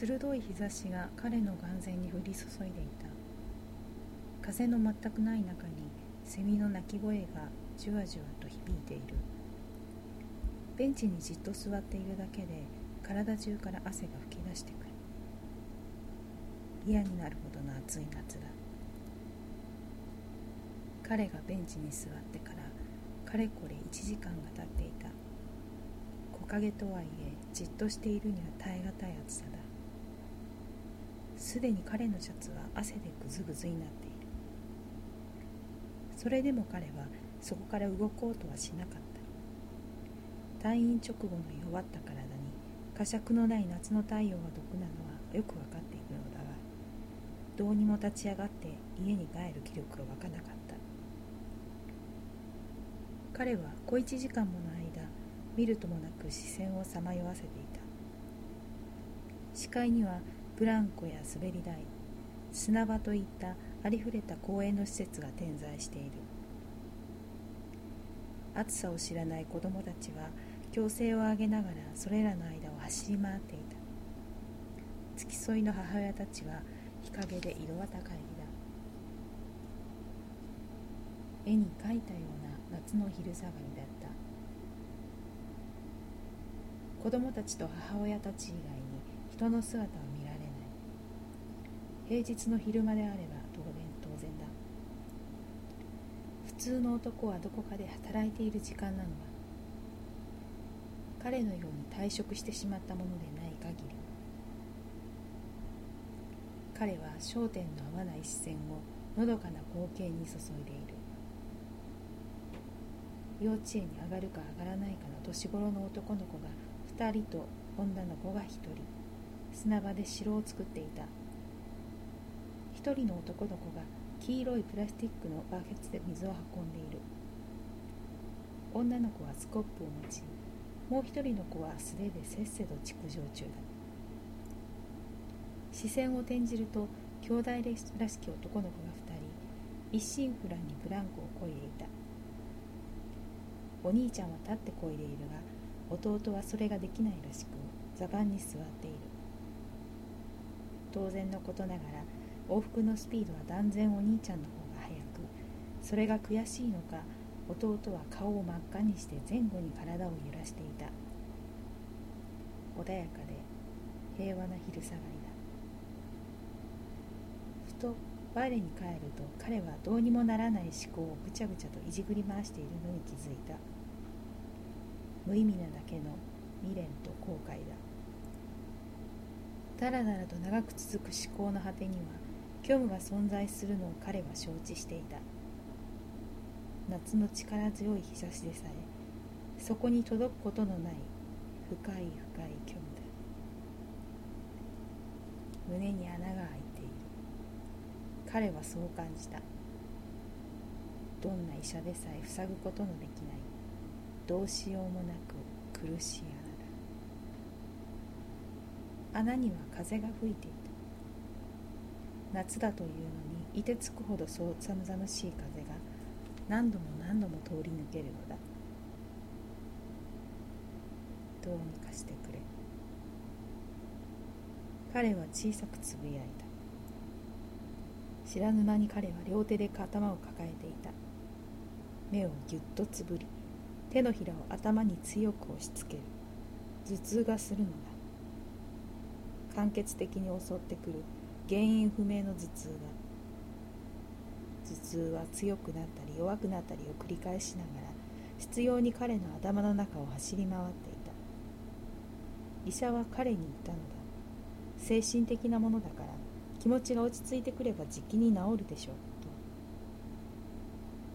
鋭い日差しが彼の眼前に降り注いでいた。風の全くない中にセミの鳴き声がじゅわじゅわと響いている。ベンチにじっと座っているだけで体中から汗が噴き出してくる。嫌になるほどの暑い夏だ。彼がベンチに座ってからかれこれ1時間が経っていた。木陰とはいえじっとしているには耐え難い暑さだすでに彼のシャツは汗でぐずぐずになっている。それでも彼はそこから動こうとはしなかった。退院直後の弱った体に呵責のない夏の太陽が毒なのはよく分かっているのだがどうにも立ち上がって家に帰る気力が湧かなかった。彼は小一時間もの間見るともなく視線をさまよわせていた。視界にはブランコや滑り台砂場といったありふれた公園の施設が点在している。暑さを知らない子供たちは強制を上げながらそれらの間を走り回っていた。付き添いの母親たちは日陰で色は高いだ。絵に描いたような夏の昼下がりだった。子供たちと母親たち以外に人の姿は見られない平日の昼間であれば当然当然だ。普通の男はどこかで働いている時間なのは彼のように退職してしまったものでない限り彼は焦点の合わない視線をのどかな光景に注いでいる。幼稚園に上がるか上がらないかの年頃の男の子が2人と女の子が1人砂場で城を作っていた。1人の男の子が黄色いプラスチックのバケツで水を運んでいる。女の子はスコップを持ちもう一人の子は素手でせっせと築城中だ。視線を転じると兄弟らしき男の子が2人一心不乱にブランコをこいでいた。お兄ちゃんは立ってこいでいるが弟はそれができないらしく座番に座っている。当然のことながら往復のスピードは断然お兄ちゃんの方が速くそれが悔しいのか弟は顔を真っ赤にして前後に体を揺らしていた。穏やかで平和な昼下がりだ。ふと我に帰ると彼はどうにもならない思考をぐちゃぐちゃといじくり回しているのに気づいた。無意味なだけの未練と後悔だ。だらだらと長く続く思考の果てには虚無が存在するのを彼は承知していた。夏の力強い日差しでさえそこに届くことのない深い深い虚無だ。胸に穴が開いている。彼はそう感じた。どんな医者でさえ塞ぐことのできない。どうしようもなく苦しい穴だ。穴には風が吹いていた夏だというのにいてつくほどそう寒々しい風が何度も何度も通り抜けるのだ。どうにかしてくれ。彼は小さくつぶやいた。知らぬ間に彼は両手で頭を抱えていた。目をぎゅっとつぶり手のひらを頭に強く押しつける。頭痛がするのだ。間欠的に襲ってくる原因不明の頭痛だ頭痛は強くなったり弱くなったりを繰り返しながら執拗に彼の頭の中を走り回っていた。医者は彼に言ったのだ。精神的なものだから気持ちが落ち着いてくればじきに治るでしょう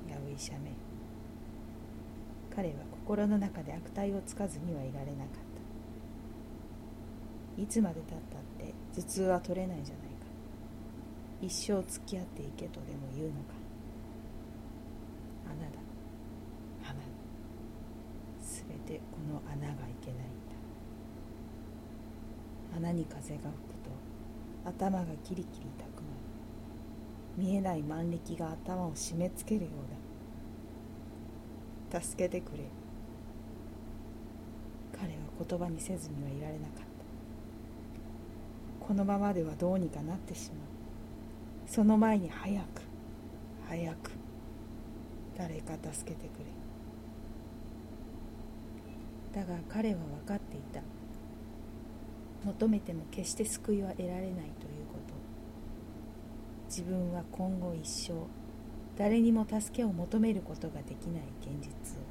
と。ヤウ医者め。彼は心の中で悪態をつかずにはいられなかった。いつまでたったって頭痛は取れないじゃない。一生付き合っていけとでも言うのか？穴だ。穴。すべてこの穴がいけないんだ。穴に風が吹くと頭がキリキリ痛くなる。見えない万力が頭を締め付けるようだ。助けてくれ。彼は言葉にせずにはいられなかった。このままではどうにかなってしまう。その前に早く早く誰か助けてくれ。だが彼は分かっていた。求めても決して救いは得られないということ。自分は今後一生誰にも助けを求めることができない現実を。